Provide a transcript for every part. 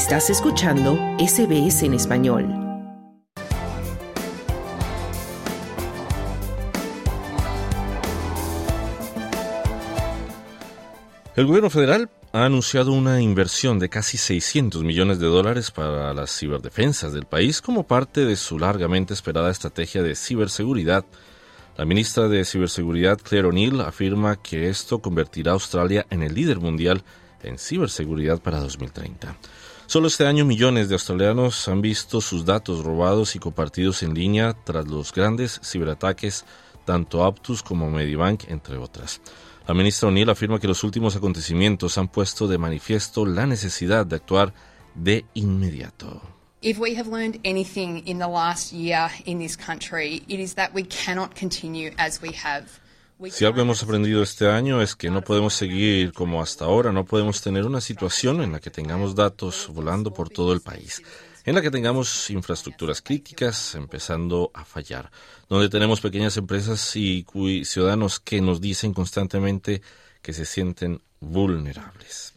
Estás escuchando SBS en español. El gobierno federal ha anunciado una inversión de casi 600 millones de dólares para las ciberdefensas del país como parte de su largamente esperada estrategia de ciberseguridad. La ministra de Ciberseguridad, Claire O'Neill, afirma que esto convertirá a Australia en el líder mundial en ciberseguridad para 2030. Solo este año millones de australianos han visto sus datos robados y compartidos en línea tras los grandes ciberataques tanto Aptus como Medibank, entre otras. La ministra O'Neill afirma que los últimos acontecimientos han puesto de manifiesto la necesidad de actuar de inmediato. If we have learned anything in the last year in this country, it is that we cannot continue as we have. Si algo hemos aprendido este año es que no podemos seguir como hasta ahora, no podemos tener una situación en la que tengamos datos volando por todo el país, en la que tengamos infraestructuras críticas empezando a fallar, donde tenemos pequeñas empresas y ciudadanos que nos dicen constantemente que se sienten vulnerables.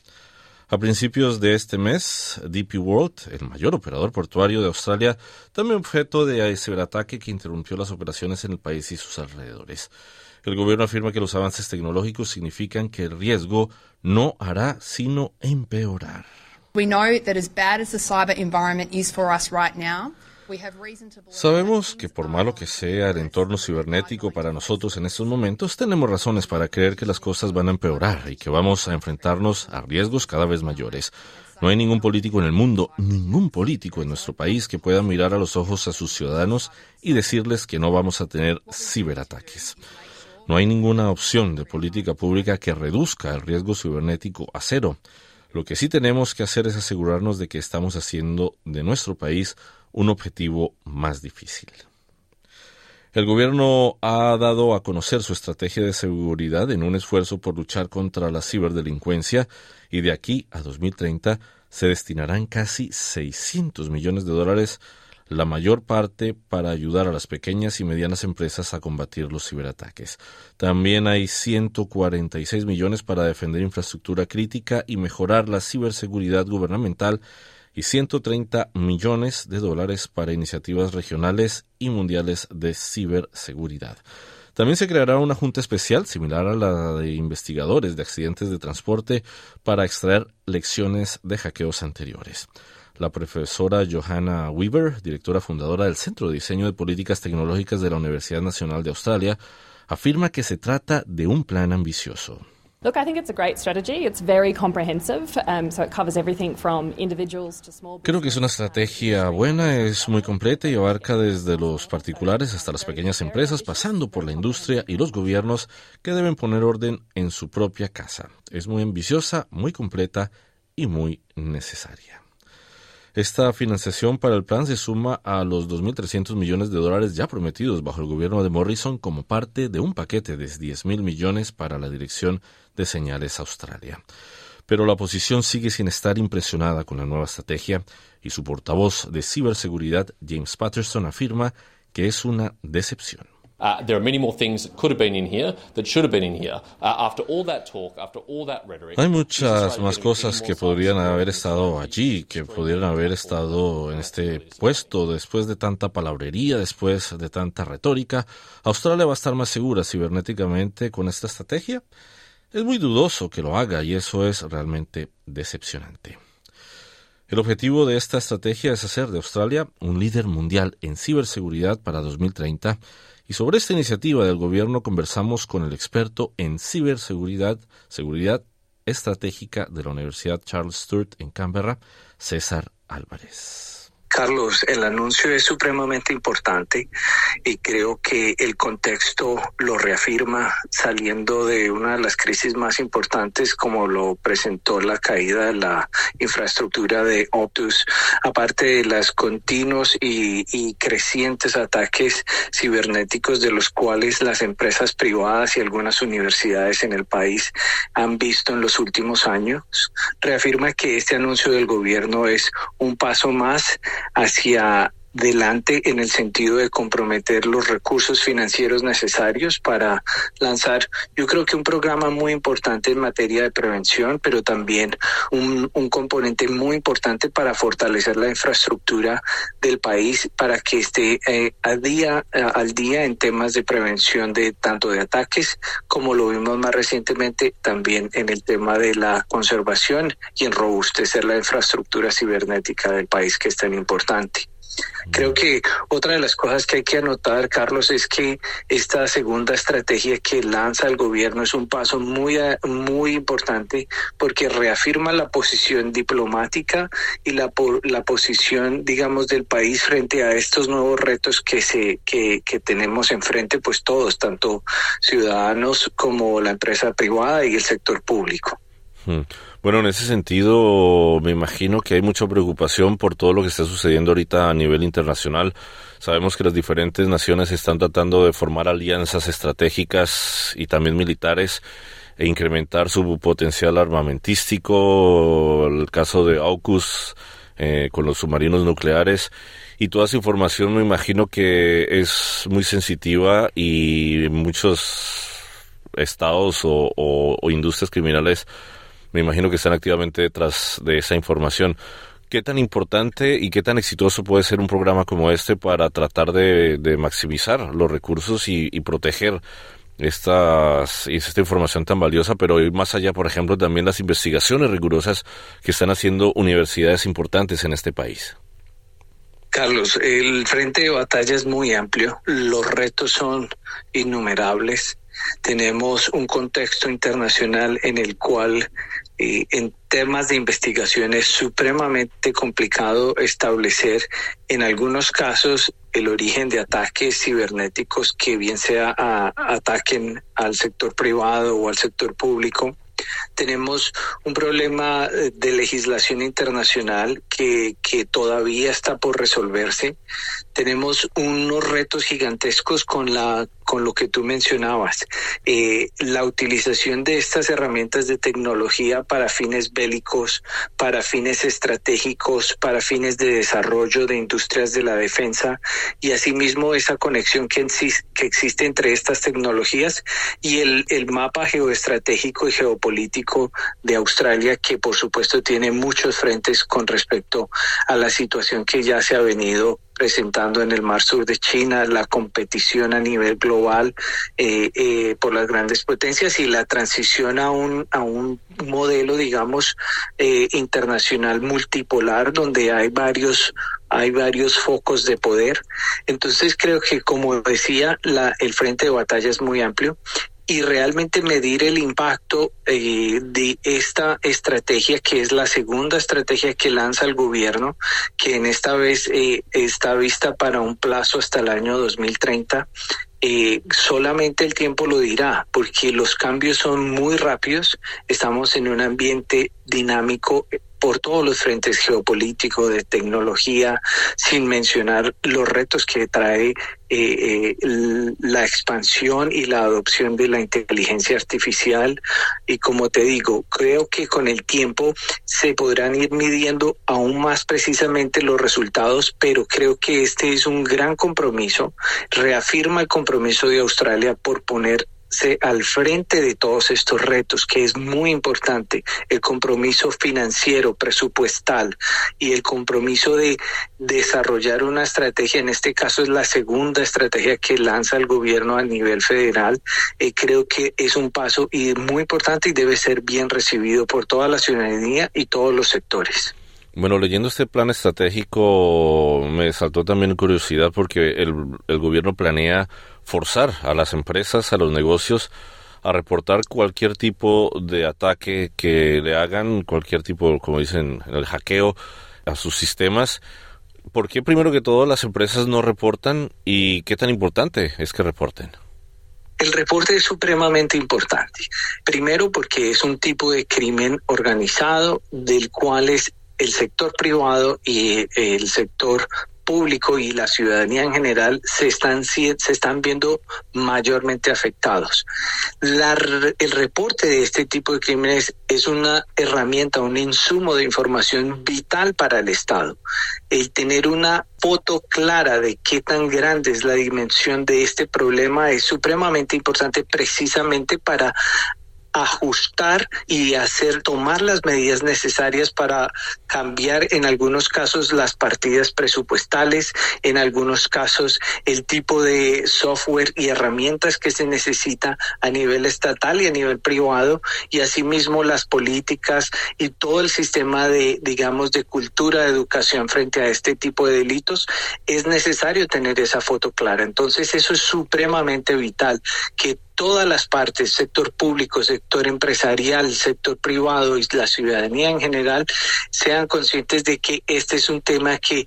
A principios de este mes, DP World, el mayor operador portuario de Australia, también objeto de ciberataque que interrumpió las operaciones en el país y sus alrededores. El gobierno afirma que los avances tecnológicos significan que el riesgo no hará sino empeorar. Sabemos que por malo que sea el entorno cibernético para nosotros en estos momentos, tenemos razones para creer que las cosas van a empeorar y que vamos a enfrentarnos a riesgos cada vez mayores. No hay ningún político en el mundo, ningún político en nuestro país que pueda mirar a los ojos a sus ciudadanos y decirles que no vamos a tener ciberataques. No hay ninguna opción de política pública que reduzca el riesgo cibernético a cero. Lo que sí tenemos que hacer es asegurarnos de que estamos haciendo de nuestro país un objetivo más difícil. El gobierno ha dado a conocer su estrategia de seguridad en un esfuerzo por luchar contra la ciberdelincuencia y de aquí a 2030 se destinarán casi 600 millones de dólares la mayor parte para ayudar a las pequeñas y medianas empresas a combatir los ciberataques. También hay 146 millones para defender infraestructura crítica y mejorar la ciberseguridad gubernamental y 130 millones de dólares para iniciativas regionales y mundiales de ciberseguridad. También se creará una junta especial similar a la de investigadores de accidentes de transporte para extraer lecciones de hackeos anteriores. La profesora Johanna Weaver, directora fundadora del Centro de Diseño de Políticas Tecnológicas de la Universidad Nacional de Australia, afirma que se trata de un plan ambicioso. Creo que es una estrategia buena, es muy completa y abarca desde los particulares hasta las pequeñas empresas, pasando por la industria y los gobiernos que deben poner orden en su propia casa. Es muy ambiciosa, muy completa y muy necesaria. Esta financiación para el plan se suma a los 2.300 millones de dólares ya prometidos bajo el gobierno de Morrison como parte de un paquete de 10.000 millones para la Dirección de Señales Australia. Pero la oposición sigue sin estar impresionada con la nueva estrategia y su portavoz de ciberseguridad, James Patterson, afirma que es una decepción. Hay muchas más cosas que podrían haber estado allí, que podrían haber estado en este puesto después de tanta palabrería, después de tanta retórica. ¿Australia va a estar más segura cibernéticamente con esta estrategia? Es muy dudoso que lo haga y eso es realmente decepcionante. El objetivo de esta estrategia es hacer de Australia un líder mundial en ciberseguridad para 2030 y sobre esta iniciativa del gobierno conversamos con el experto en ciberseguridad, seguridad estratégica de la Universidad Charles Sturt en Canberra, César Álvarez. Carlos, el anuncio es supremamente importante y creo que el contexto lo reafirma saliendo de una de las crisis más importantes como lo presentó la caída de la infraestructura de Optus, aparte de los continuos y, crecientes ataques cibernéticos de los cuales las empresas privadas y algunas universidades en el país han visto en los últimos años, reafirma que este anuncio del gobierno es un paso más hacia delante en el sentido de comprometer los recursos financieros necesarios para lanzar, yo creo que un programa muy importante en materia de prevención, pero también un, un componente muy importante para fortalecer la infraestructura del país para que esté eh, a día, al día en temas de prevención de tanto de ataques como lo vimos más recientemente también en el tema de la conservación y en robustecer la infraestructura cibernética del país que es tan importante. Creo que otra de las cosas que hay que anotar, Carlos, es que esta segunda estrategia que lanza el gobierno es un paso muy, muy importante porque reafirma la posición diplomática y la, la posición, digamos, del país frente a estos nuevos retos que, se, que, que tenemos enfrente, pues todos, tanto ciudadanos como la empresa privada y el sector público. Bueno, en ese sentido, me imagino que hay mucha preocupación por todo lo que está sucediendo ahorita a nivel internacional. Sabemos que las diferentes naciones están tratando de formar alianzas estratégicas y también militares e incrementar su potencial armamentístico. El caso de AUKUS eh, con los submarinos nucleares. Y toda esa información me imagino que es muy sensitiva y muchos estados o industrias criminales me imagino que están activamente detrás de esa información. ¿Qué tan importante y qué tan exitoso puede ser un programa como este para tratar de, maximizar los recursos y, proteger estas, esta información tan valiosa, pero más allá, por ejemplo, también las investigaciones rigurosas que están haciendo universidades importantes en este país? Carlos, el frente de batalla es muy amplio, los retos son innumerables, tenemos un contexto internacional en el cual eh, en temas de investigación es supremamente complicado establecer en algunos casos el origen de ataques cibernéticos que bien sea ataquen al sector privado o al sector público tenemos un problema eh, de legislación internacional que, que todavía está por resolverse. Tenemos unos retos gigantescos con la con lo que tú mencionabas, eh, la utilización de estas herramientas de tecnología para fines bélicos, para fines estratégicos, para fines de desarrollo de industrias de la defensa y asimismo esa conexión que, existe entre estas tecnologías y el mapa geoestratégico y geopolítico de Australia que por supuesto tiene muchos frentes con respecto a la situación que ya se ha venido presentando en el Mar Sur de China, la competición a nivel global eh, eh, por las grandes potencias y la transición a un, a un modelo, digamos, eh, internacional multipolar donde hay varios hay varios focos de poder. Entonces creo que, como decía, la, el frente de batalla es muy amplio y realmente medir el impacto eh, de esta estrategia, que es la segunda estrategia que lanza el gobierno, que en esta vez eh, está vista para un plazo hasta el año 2030. Eh, solamente el tiempo lo dirá, porque los cambios son muy rápidos, estamos en un ambiente dinámico por todos los frentes geopolíticos, de tecnología, sin mencionar los retos que trae eh, eh, la expansión y la adopción de la inteligencia artificial. Y como te digo, creo que con el tiempo se podrán ir midiendo aún más precisamente los resultados, pero creo que este es un gran compromiso, reafirma el compromiso de Australia por poner al frente de todos estos retos, que es muy importante, el compromiso financiero, presupuestal y el compromiso de desarrollar una estrategia, en este caso es la segunda estrategia que lanza el gobierno a nivel federal, eh, creo que es un paso y muy importante y debe ser bien recibido por toda la ciudadanía y todos los sectores. Bueno, leyendo este plan estratégico me saltó también curiosidad porque el, gobierno planea forzar a las empresas, a los negocios, a reportar cualquier tipo de ataque que le hagan, cualquier tipo, como dicen, el hackeo a sus sistemas. ¿Por qué primero que todo las empresas no reportan y qué tan importante es que reporten? El reporte es supremamente importante. Primero porque es un tipo de crimen organizado del cual es el sector privado y el sector público y la ciudadanía en general se están, se están viendo mayormente afectados. el reporte de este tipo de crímenes es una herramienta, un insumo de información vital para el Estado. El tener una foto clara de qué tan grande es la dimensión de este problema es supremamente importante precisamente para ajustar y hacer tomar las medidas necesarias para cambiar en algunos casos las partidas presupuestales, en algunos casos el tipo de software y herramientas que se necesita a nivel estatal y a nivel privado y asimismo las políticas y todo el sistema de digamos de cultura de educación frente a este tipo de delitos es necesario tener esa foto clara. Entonces eso es supremamente vital que todas las partes, sector público, sector empresarial, sector privado y la ciudadanía en general, sean conscientes de que este es un tema que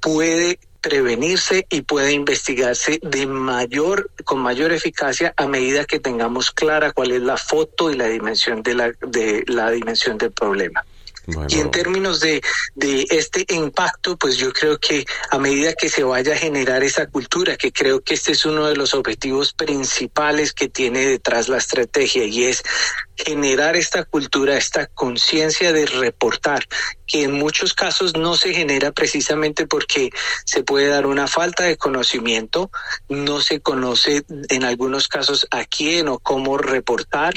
puede prevenirse y puede investigarse de mayor con mayor eficacia a medida que tengamos clara cuál es la foto y la dimensión de la de la dimensión del problema. Y en términos de, de este impacto, pues yo creo que a medida que se vaya a generar esa cultura, que creo que este es uno de los objetivos principales que tiene detrás la estrategia y es generar esta cultura, esta conciencia de reportar, que en muchos casos no se genera precisamente porque se puede dar una falta de conocimiento, no se conoce en algunos casos a quién o cómo reportar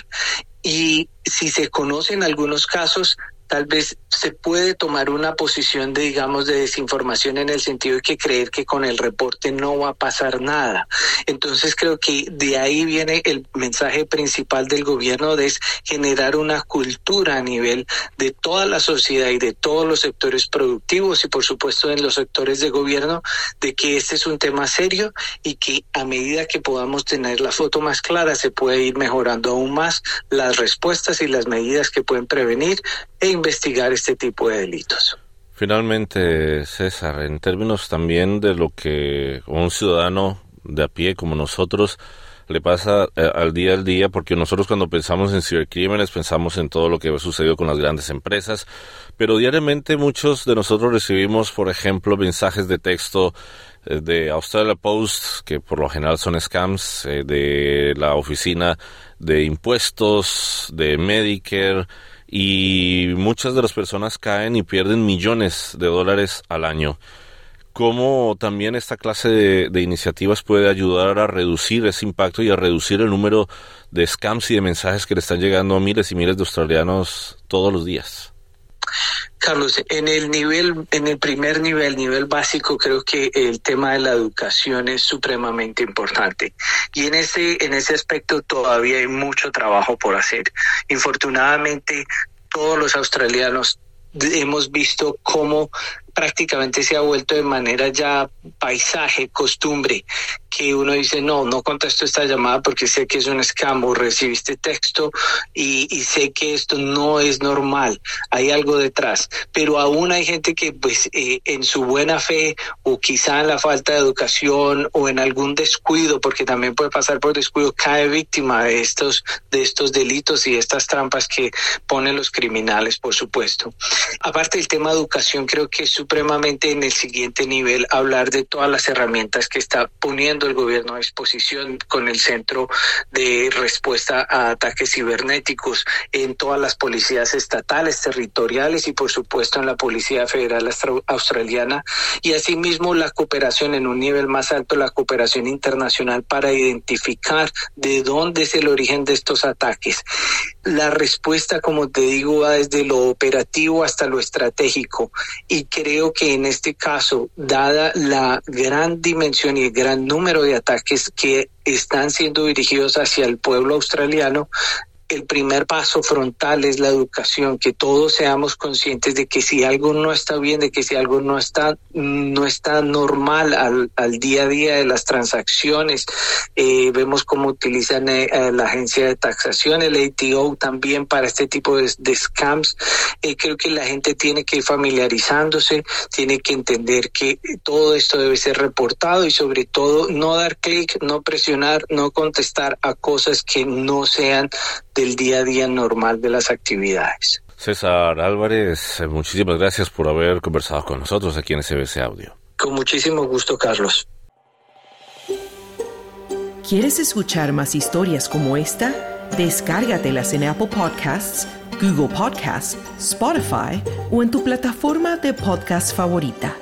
y si se conoce en algunos casos, tal vez se puede tomar una posición de, digamos, de desinformación en el sentido de que creer que con el reporte no va a pasar nada. Entonces creo que de ahí viene el mensaje principal del gobierno de es generar una cultura a nivel de toda la sociedad y de todos los sectores productivos y por supuesto en los sectores de gobierno de que este es un tema serio y que a medida que podamos tener la foto más clara se puede ir mejorando aún más las respuestas y las medidas que pueden prevenir e investigar este tipo de delitos. Finalmente, César, en términos también de lo que un ciudadano de a pie como nosotros le pasa eh, al día al día, porque nosotros cuando pensamos en cibercrímenes pensamos en todo lo que ha sucedido con las grandes empresas, pero diariamente muchos de nosotros recibimos, por ejemplo, mensajes de texto eh, de Australia Post, que por lo general son scams, eh, de la oficina de impuestos, de Medicare, y muchas de las personas caen y pierden millones de dólares al año. ¿Cómo también esta clase de, iniciativas puede ayudar a reducir ese impacto y a reducir el número de scams y de mensajes que le están llegando a miles y miles de australianos todos los días? Carlos, en el nivel, en el primer nivel, nivel básico, creo que el tema de la educación es supremamente importante. Y en ese, en ese aspecto todavía hay mucho trabajo por hacer. Infortunadamente, todos los australianos hemos visto cómo prácticamente se ha vuelto de manera ya paisaje, costumbre, que uno dice, no, no contesto esta llamada porque sé que es un escambo, recibiste texto y, sé que esto no es normal, hay algo detrás, pero aún hay gente que pues eh, en su buena fe o quizá en la falta de educación o en algún descuido, porque también puede pasar por descuido, cae víctima de estos, de estos delitos y estas trampas que ponen los criminales, por supuesto. Aparte del tema de educación, creo que es supremamente en el siguiente nivel hablar de todas las herramientas que está poniendo el gobierno a disposición con el Centro de Respuesta a Ataques Cibernéticos en todas las policías estatales, territoriales y por supuesto en la Policía Federal Australiana y asimismo la cooperación en un nivel más alto, la cooperación internacional para identificar de dónde es el origen de estos ataques. La respuesta, como te digo, va desde lo operativo hasta lo estratégico. Y creo que en este caso, dada la gran dimensión y el gran número de ataques que están siendo dirigidos hacia el pueblo australiano, el primer paso frontal es la educación, que todos seamos conscientes de que si algo no está bien, de que si algo no está, no está normal al, al día a día de las transacciones, eh, vemos cómo utilizan eh, la agencia de taxación, el ATO también para este tipo de, scams. Eh, creo que la gente tiene que ir familiarizándose, tiene que entender que todo esto debe ser reportado y sobre todo no dar clic, no presionar, no contestar a cosas que no sean del día a día normal de las actividades. César Álvarez, muchísimas gracias por haber conversado con nosotros aquí en SBC Audio. Con muchísimo gusto, Carlos. ¿Quieres escuchar más historias como esta? Descárgatelas en Apple Podcasts, Google Podcasts, Spotify o en tu plataforma de podcast favorita.